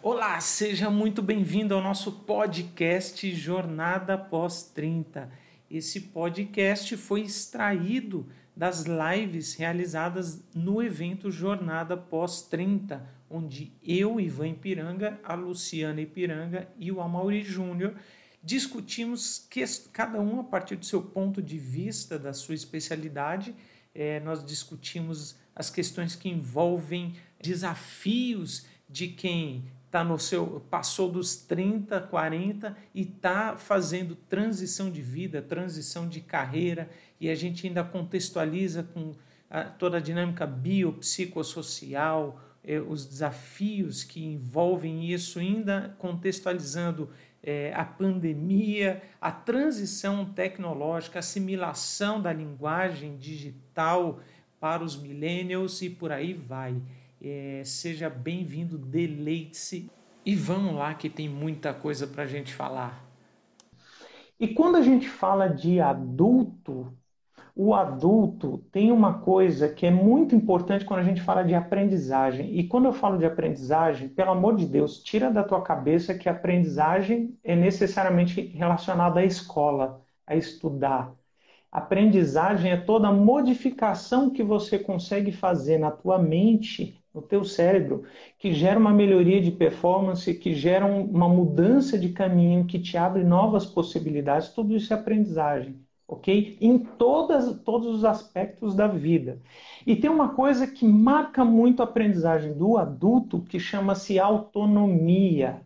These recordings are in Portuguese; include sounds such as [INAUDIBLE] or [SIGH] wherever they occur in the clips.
Olá, seja muito bem-vindo ao nosso podcast Jornada Pós 30. Esse podcast foi extraído das lives realizadas no evento Jornada Pós 30, onde eu, Ivan Ipiranga, a Luciana Ipiranga e o Amaury Júnior discutimos que, cada um a partir do seu ponto de vista, da sua especialidade. É, nós discutimos as questões que envolvem desafios de quem tá no seu passou dos 30, 40 e está fazendo transição de vida, transição de carreira, e a gente ainda contextualiza com a, toda a dinâmica biopsicossocial, eh, os desafios que envolvem isso, ainda contextualizando eh, a pandemia, a transição tecnológica, a assimilação da linguagem digital para os millennials e por aí vai. É, seja bem-vindo, deleite-se e vamos lá que tem muita coisa para a gente falar. E quando a gente fala de adulto, o adulto tem uma coisa que é muito importante quando a gente fala de aprendizagem. E quando eu falo de aprendizagem, pelo amor de Deus, tira da tua cabeça que aprendizagem é necessariamente relacionada à escola, a estudar. Aprendizagem é toda modificação que você consegue fazer na tua mente no teu cérebro, que gera uma melhoria de performance, que gera uma mudança de caminho, que te abre novas possibilidades, tudo isso é aprendizagem, ok? Em todas, todos os aspectos da vida. E tem uma coisa que marca muito a aprendizagem do adulto, que chama-se autonomia.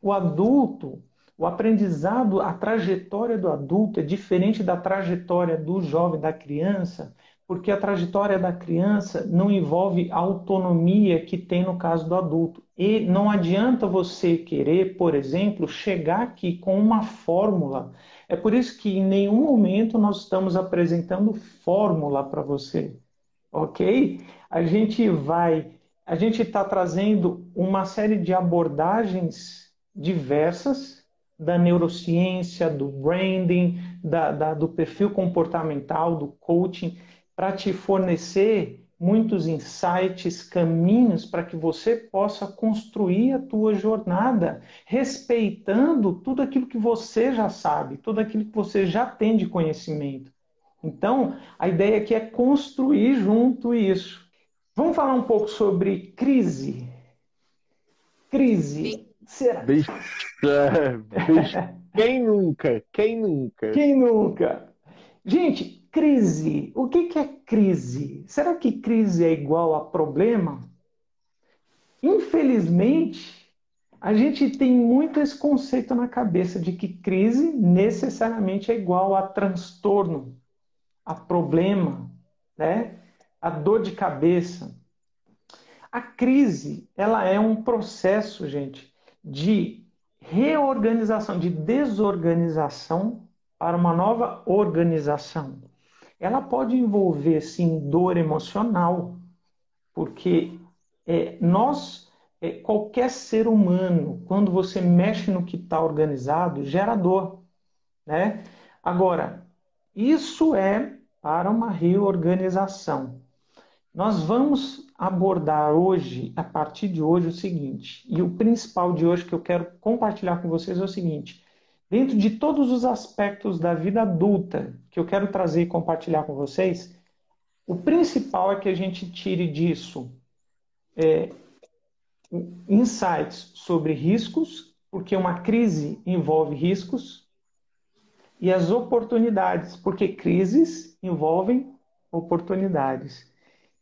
O adulto, o aprendizado, a trajetória do adulto é diferente da trajetória do jovem, da criança, porque a trajetória da criança não envolve a autonomia que tem no caso do adulto. E não adianta você querer, por exemplo, chegar aqui com uma fórmula. É por isso que em nenhum momento nós estamos apresentando fórmula para você, ok? A gente vai, a gente está trazendo uma série de abordagens diversas da neurociência, do branding, da, da, do perfil comportamental, do coaching para te fornecer muitos insights, caminhos para que você possa construir a tua jornada, respeitando tudo aquilo que você já sabe, tudo aquilo que você já tem de conhecimento. Então, a ideia aqui é construir junto isso. Vamos falar um pouco sobre crise. Crise. Será? Bicho, bicho. [LAUGHS] Quem nunca? Quem nunca? Quem nunca? Gente, Crise. O que é crise? Será que crise é igual a problema? Infelizmente, a gente tem muito esse conceito na cabeça de que crise necessariamente é igual a transtorno, a problema, né? a dor de cabeça. A crise, ela é um processo, gente, de reorganização, de desorganização para uma nova organização ela pode envolver sim dor emocional, porque é, nós, é, qualquer ser humano, quando você mexe no que está organizado, gera dor, né? Agora, isso é para uma reorganização. Nós vamos abordar hoje, a partir de hoje, o seguinte, e o principal de hoje que eu quero compartilhar com vocês é o seguinte: dentro de todos os aspectos da vida adulta que eu quero trazer e compartilhar com vocês, o principal é que a gente tire disso é, insights sobre riscos, porque uma crise envolve riscos, e as oportunidades, porque crises envolvem oportunidades.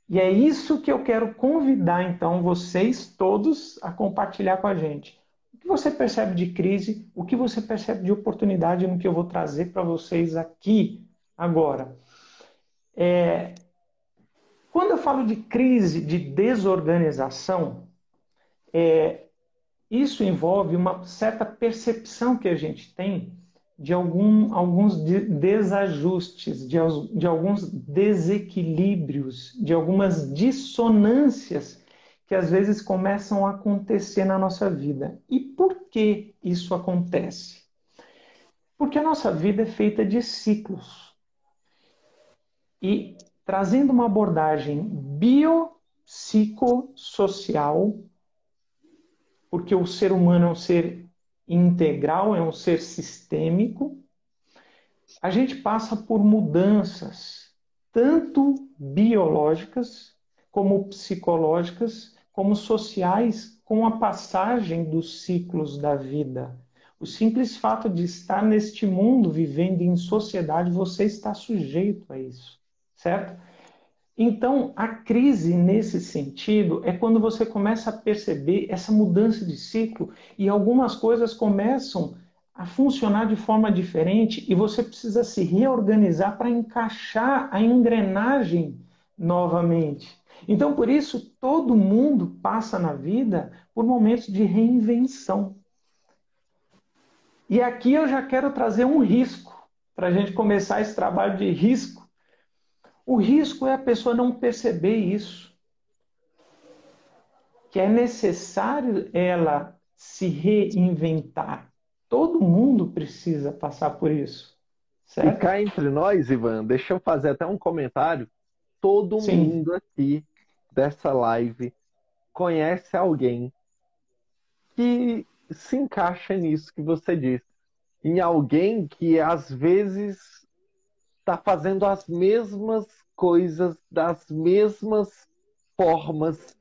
E é isso que eu quero convidar então vocês todos a compartilhar com a gente que você percebe de crise, o que você percebe de oportunidade no que eu vou trazer para vocês aqui agora. É, quando eu falo de crise, de desorganização, é, isso envolve uma certa percepção que a gente tem de algum, alguns desajustes, de, de alguns desequilíbrios, de algumas dissonâncias que às vezes começam a acontecer na nossa vida. E por que isso acontece? Porque a nossa vida é feita de ciclos. E trazendo uma abordagem biopsicossocial, porque o ser humano é um ser integral, é um ser sistêmico, a gente passa por mudanças, tanto biológicas, como psicológicas, como sociais, com a passagem dos ciclos da vida. O simples fato de estar neste mundo, vivendo em sociedade, você está sujeito a isso, certo? Então, a crise nesse sentido é quando você começa a perceber essa mudança de ciclo e algumas coisas começam a funcionar de forma diferente e você precisa se reorganizar para encaixar a engrenagem novamente. Então, por isso, todo mundo passa na vida por momentos de reinvenção. E aqui eu já quero trazer um risco para a gente começar esse trabalho de risco o risco é a pessoa não perceber isso. Que é necessário ela se reinventar. Todo mundo precisa passar por isso. Certo? E cá entre nós, Ivan, deixa eu fazer até um comentário. Todo Sim. mundo aqui dessa live conhece alguém que se encaixa nisso que você disse. Em alguém que às vezes está fazendo as mesmas coisas das mesmas formas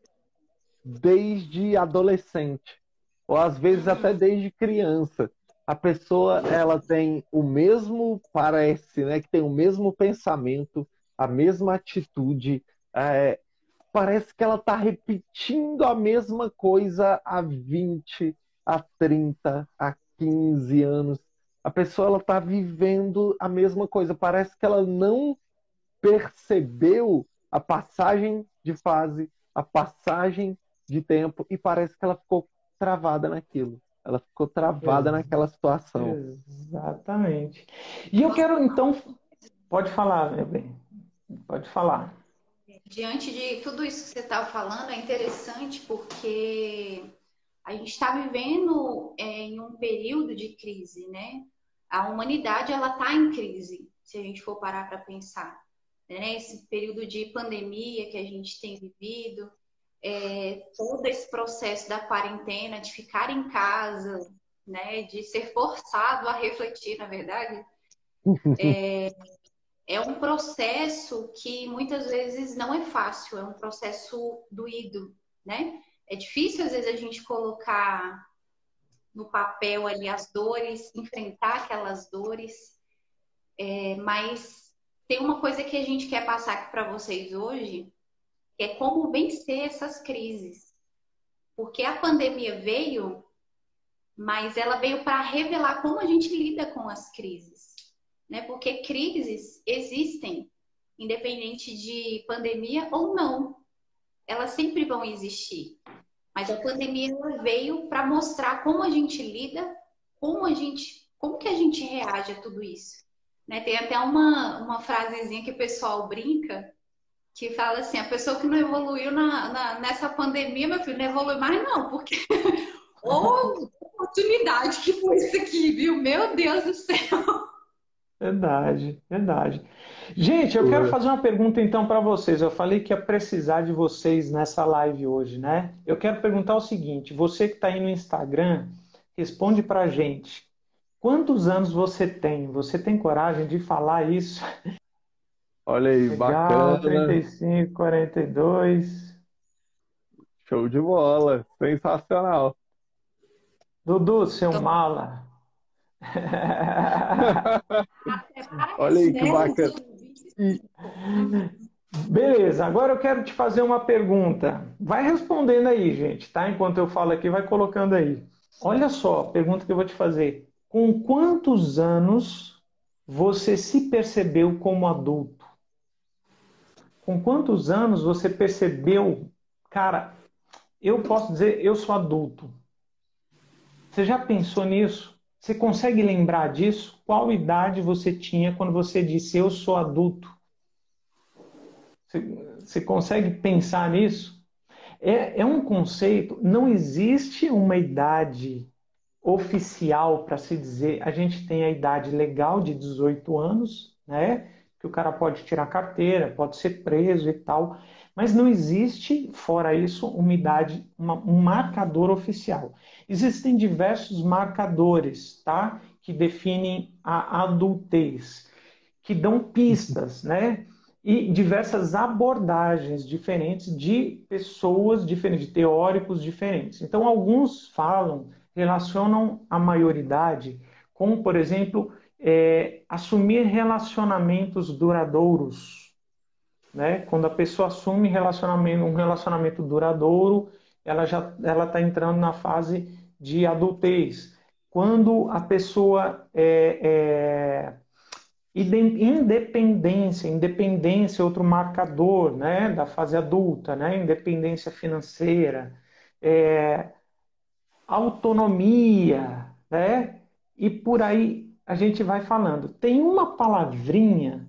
desde adolescente ou às vezes até desde criança. A pessoa ela tem o mesmo parece, né, que tem o mesmo pensamento, a mesma atitude. É, parece que ela está repetindo a mesma coisa há 20, há 30, há 15 anos a pessoa ela está vivendo a mesma coisa. Parece que ela não percebeu a passagem de fase, a passagem de tempo e parece que ela ficou travada naquilo. Ela ficou travada naquela situação. Exatamente. E eu quero então, pode falar, meu bem, pode falar. Diante de tudo isso que você está falando, é interessante porque a gente está vivendo é, em um período de crise, né? a humanidade ela está em crise, se a gente for parar para pensar. Né? Esse período de pandemia que a gente tem vivido, é, todo esse processo da quarentena, de ficar em casa, né? de ser forçado a refletir, na verdade, [LAUGHS] é, é um processo que muitas vezes não é fácil, é um processo doído, né? É difícil às vezes a gente colocar no papel ali as dores, enfrentar aquelas dores. É, mas tem uma coisa que a gente quer passar aqui para vocês hoje, que é como vencer essas crises. Porque a pandemia veio, mas ela veio para revelar como a gente lida com as crises. Né? Porque crises existem, independente de pandemia ou não. Elas sempre vão existir. Mas a pandemia veio para mostrar como a gente lida, como a gente, como que a gente reage a tudo isso. Né? Tem até uma, uma frasezinha que o pessoal brinca, que fala assim, a pessoa que não evoluiu na, na nessa pandemia, meu filho, não evolui mais não, porque [LAUGHS] ô oportunidade que foi isso aqui, viu? Meu Deus do céu! Verdade, verdade. Gente, eu quero fazer uma pergunta então para vocês. Eu falei que ia precisar de vocês nessa live hoje, né? Eu quero perguntar o seguinte: você que está aí no Instagram, responde para a gente. Quantos anos você tem? Você tem coragem de falar isso? Olha aí, Legal, bacana. 35, 42. Show de bola, sensacional. Dudu, seu mala. [LAUGHS] Olha aí que bacana. Beleza, agora eu quero te fazer uma pergunta. Vai respondendo aí, gente, tá? Enquanto eu falo aqui, vai colocando aí. Olha só, a pergunta que eu vou te fazer. Com quantos anos você se percebeu como adulto? Com quantos anos você percebeu, cara, eu posso dizer, eu sou adulto. Você já pensou nisso? Você consegue lembrar disso? Qual idade você tinha quando você disse eu sou adulto? Você, você consegue pensar nisso? É, é um conceito, não existe uma idade oficial para se dizer. A gente tem a idade legal de 18 anos, né? Que o cara pode tirar carteira, pode ser preso e tal. Mas não existe, fora isso, uma idade, uma, um marcador oficial. Existem diversos marcadores, tá? Que definem a adultez, que dão pistas, né? E diversas abordagens diferentes de pessoas diferentes, de teóricos diferentes. Então, alguns falam, relacionam a maioridade com, por exemplo, é, assumir relacionamentos duradouros. Né? Quando a pessoa assume relacionamento, um relacionamento duradouro, ela já ela está entrando na fase de adultez. Quando a pessoa é, é independência, independência é outro marcador, né, da fase adulta, né, independência financeira, é, autonomia, né, e por aí a gente vai falando. Tem uma palavrinha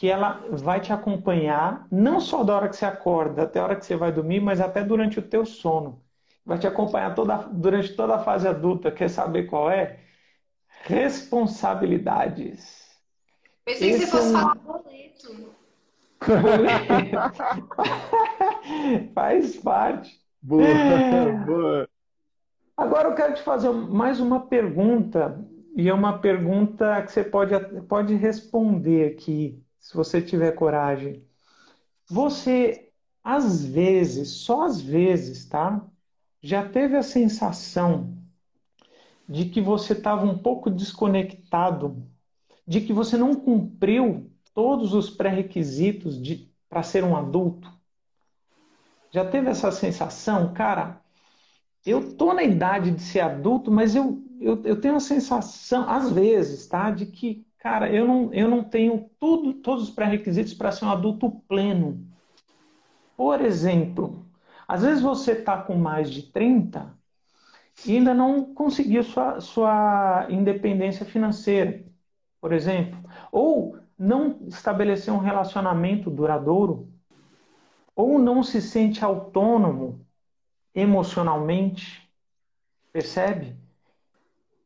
que ela vai te acompanhar não só da hora que você acorda até a hora que você vai dormir, mas até durante o teu sono. Vai te acompanhar toda, durante toda a fase adulta. Quer saber qual é? Responsabilidades. Pensei Esse que você fosse é um... falar boleto. [LAUGHS] Faz parte. Boa, boa. Agora eu quero te fazer mais uma pergunta e é uma pergunta que você pode, pode responder aqui, se você tiver coragem. Você, às vezes, só às vezes, tá? Já teve a sensação de que você estava um pouco desconectado, de que você não cumpriu todos os pré-requisitos para ser um adulto? Já teve essa sensação? Cara, eu tô na idade de ser adulto, mas eu eu, eu tenho a sensação, às vezes, tá, de que, cara, eu não, eu não tenho tudo, todos os pré-requisitos para ser um adulto pleno. Por exemplo, às vezes você está com mais de 30 e ainda não conseguiu sua, sua independência financeira, por exemplo. Ou não estabeleceu um relacionamento duradouro, ou não se sente autônomo emocionalmente, percebe?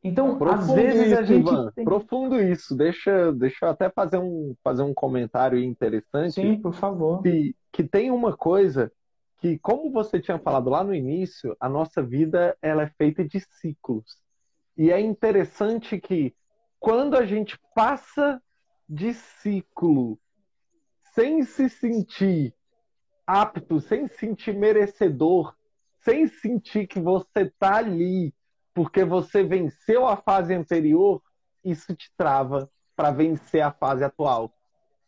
Então, profundo às vezes isso, a gente. Ivan, tem... Profundo isso. Deixa, deixa eu até fazer um, fazer um comentário interessante. Sim, por favor. Que, que tem uma coisa que, como você tinha falado lá no início, a nossa vida ela é feita de ciclos. E é interessante que quando a gente passa de ciclo sem se sentir apto, sem se sentir merecedor, sem sentir que você está ali porque você venceu a fase anterior, isso te trava para vencer a fase atual.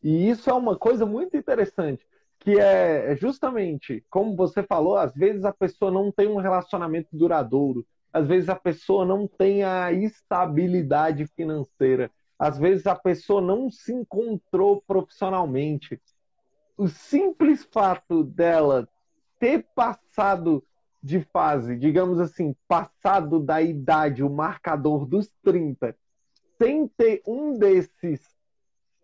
E isso é uma coisa muito interessante, que é, é justamente, como você falou, às vezes a pessoa não tem um relacionamento duradouro, às vezes a pessoa não tem a estabilidade financeira, às vezes a pessoa não se encontrou profissionalmente. O simples fato dela ter passado de fase, digamos assim, passado da idade, o marcador dos 30, sem ter um desses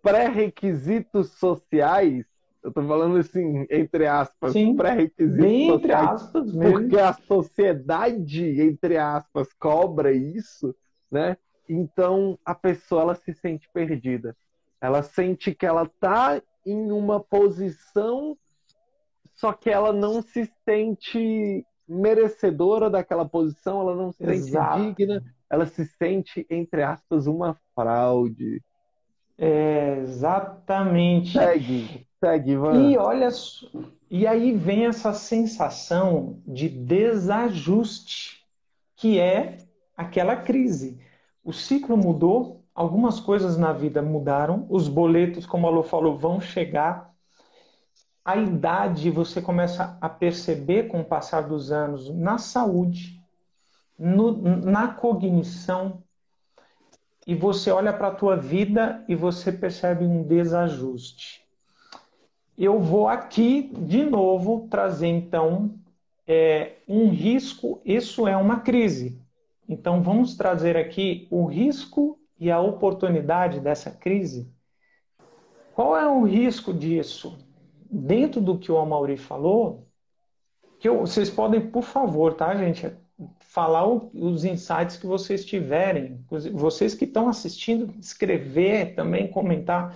pré-requisitos sociais, eu tô falando assim, entre aspas, pré-requisitos sociais, entre aspas mesmo. porque a sociedade, entre aspas, cobra isso, né? Então a pessoa ela se sente perdida. Ela sente que ela tá em uma posição, só que ela não se sente merecedora daquela posição, ela não se Exato. sente digna, ela se sente, entre aspas, uma fraude. É, exatamente. Segue, segue, Ivan. E olha, e aí vem essa sensação de desajuste, que é aquela crise. O ciclo mudou, algumas coisas na vida mudaram, os boletos, como a Lu falou, vão chegar, a idade você começa a perceber com o passar dos anos na saúde, no, na cognição, e você olha para a tua vida e você percebe um desajuste. Eu vou aqui de novo trazer então é, um risco. Isso é uma crise. Então vamos trazer aqui o risco e a oportunidade dessa crise. Qual é o risco disso? Dentro do que o Amauri falou, que eu, vocês podem, por favor, tá, gente, falar o, os insights que vocês tiverem, vocês que estão assistindo, escrever também, comentar.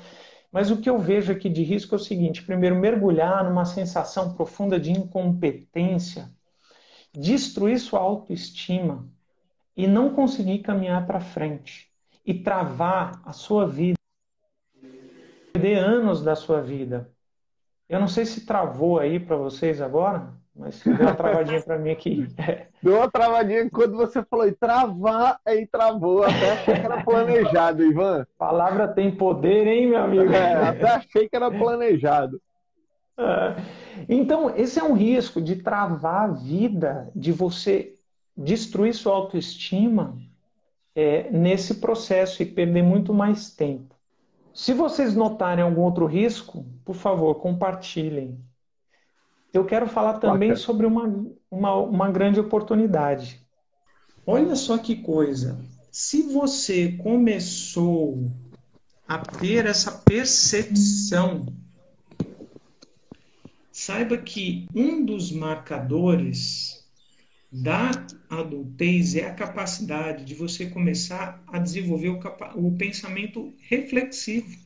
Mas o que eu vejo aqui de risco é o seguinte: primeiro, mergulhar numa sensação profunda de incompetência, destruir sua autoestima e não conseguir caminhar para frente e travar a sua vida, perder anos da sua vida. Eu não sei se travou aí para vocês agora, mas deu uma travadinha para mim aqui. [LAUGHS] Deu uma travadinha quando você falou e travar, aí travou. Até achei que era planejado, Ivan. Palavra tem poder, hein, meu amigo? É, até achei que era planejado. É. Então, esse é um risco de travar a vida, de você destruir sua autoestima é, nesse processo e perder muito mais tempo. Se vocês notarem algum outro risco, por favor, compartilhem. Eu quero falar também Bacana. sobre uma, uma, uma grande oportunidade. Olha só que coisa. Se você começou a ter essa percepção, saiba que um dos marcadores da adultez é a capacidade de você começar a desenvolver o, o pensamento reflexivo.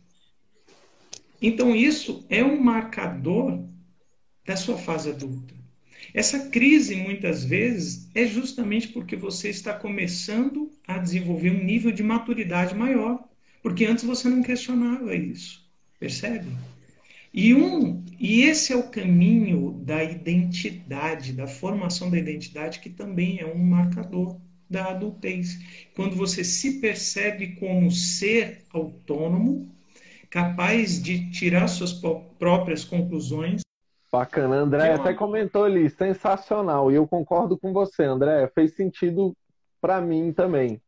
Então, isso é um marcador da sua fase adulta. Essa crise, muitas vezes, é justamente porque você está começando a desenvolver um nível de maturidade maior. Porque antes você não questionava isso. Percebe? E, um, e esse é o caminho da identidade, da formação da identidade, que também é um marcador da adultez. Quando você se percebe como ser autônomo, capaz de tirar suas próprias conclusões. Bacana, André até comentou ali, sensacional. E eu concordo com você, André. Fez sentido para mim também.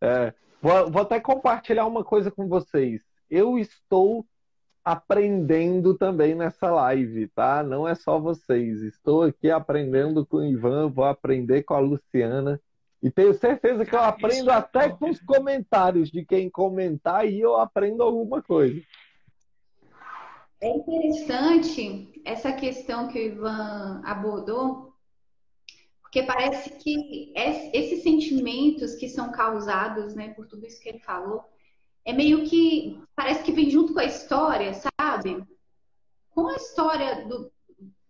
É, vou, vou até compartilhar uma coisa com vocês. Eu estou aprendendo também nessa live, tá? Não é só vocês. Estou aqui aprendendo com o Ivan, vou aprender com a Luciana. E tenho certeza que eu aprendo é até com os comentários de quem comentar e eu aprendo alguma coisa. É interessante essa questão que o Ivan abordou, porque parece que esses sentimentos que são causados né, por tudo isso que ele falou, é meio que parece que vem junto com a história, sabe? Com a história do,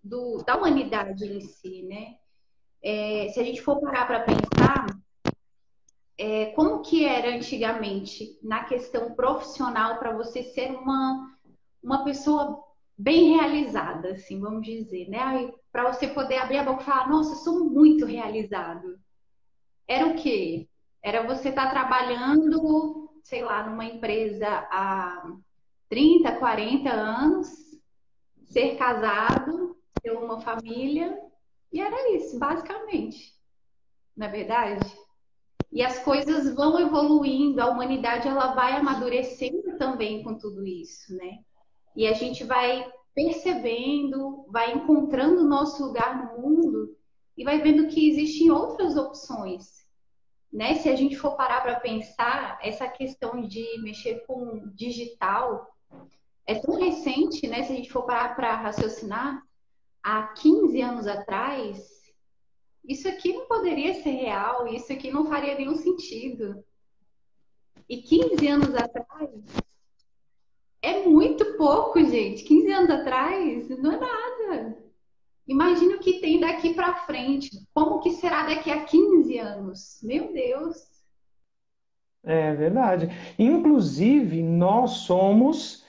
do da humanidade em si, né? É, se a gente for parar para pensar, é, como que era antigamente na questão profissional para você ser uma, uma pessoa bem realizada, assim, vamos dizer, né? Para você poder abrir a boca e falar, nossa, sou muito realizado. Era o quê? Era você estar tá trabalhando sei lá, numa empresa há 30, 40 anos, ser casado, ter uma família, e era isso, basicamente. Não é verdade? E as coisas vão evoluindo, a humanidade ela vai amadurecendo também com tudo isso, né? E a gente vai percebendo, vai encontrando o nosso lugar no mundo e vai vendo que existem outras opções né? Se a gente for parar para pensar, essa questão de mexer com digital é tão recente, né? Se a gente for parar para raciocinar, há 15 anos atrás, isso aqui não poderia ser real, isso aqui não faria nenhum sentido. E 15 anos atrás é muito pouco, gente. 15 anos atrás não é nada. Imagina o que tem daqui para frente. Como que será daqui a 15 anos? Meu Deus. É verdade. Inclusive, nós somos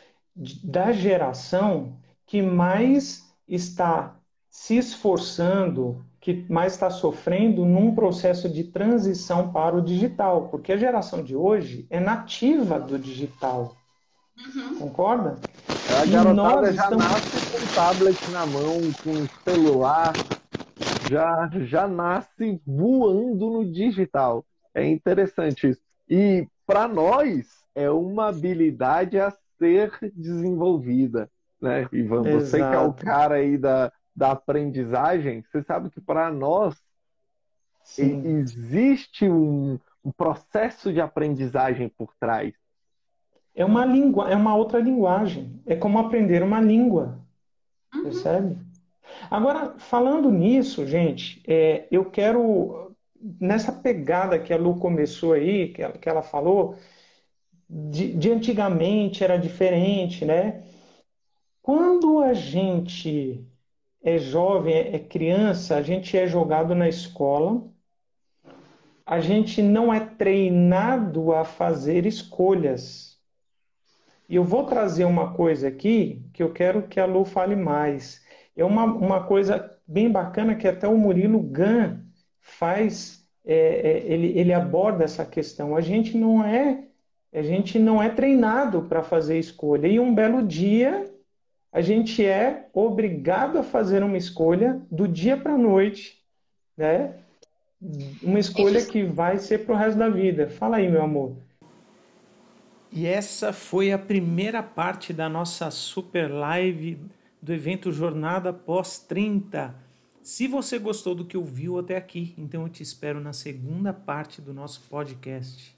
da geração que mais está se esforçando, que mais está sofrendo num processo de transição para o digital, porque a geração de hoje é nativa do digital. Uhum. Concorda? A garotada já estamos... nasce com tablet na mão, com celular, já, já nasce voando no digital. É interessante isso. E para nós é uma habilidade a ser desenvolvida, né, Ivan? Exato. Você que é o cara aí da, da aprendizagem, você sabe que para nós Sim. existe um, um processo de aprendizagem por trás é uma língua, é uma outra linguagem. É como aprender uma língua. Uhum. Percebe? Agora, falando nisso, gente, é, eu quero, nessa pegada que a Lu começou aí, que ela, que ela falou, de, de antigamente era diferente, né? Quando a gente é jovem, é criança, a gente é jogado na escola, a gente não é treinado a fazer escolhas. E eu vou trazer uma coisa aqui que eu quero que a Lu fale mais. É uma, uma coisa bem bacana que até o Murilo Gun faz, é, é, ele, ele aborda essa questão. A gente não é a gente não é treinado para fazer escolha. E um belo dia a gente é obrigado a fazer uma escolha do dia para a noite, né? Uma escolha que vai ser para o resto da vida. Fala aí, meu amor. E essa foi a primeira parte da nossa super live do evento Jornada Pós 30. Se você gostou do que ouviu até aqui, então eu te espero na segunda parte do nosso podcast.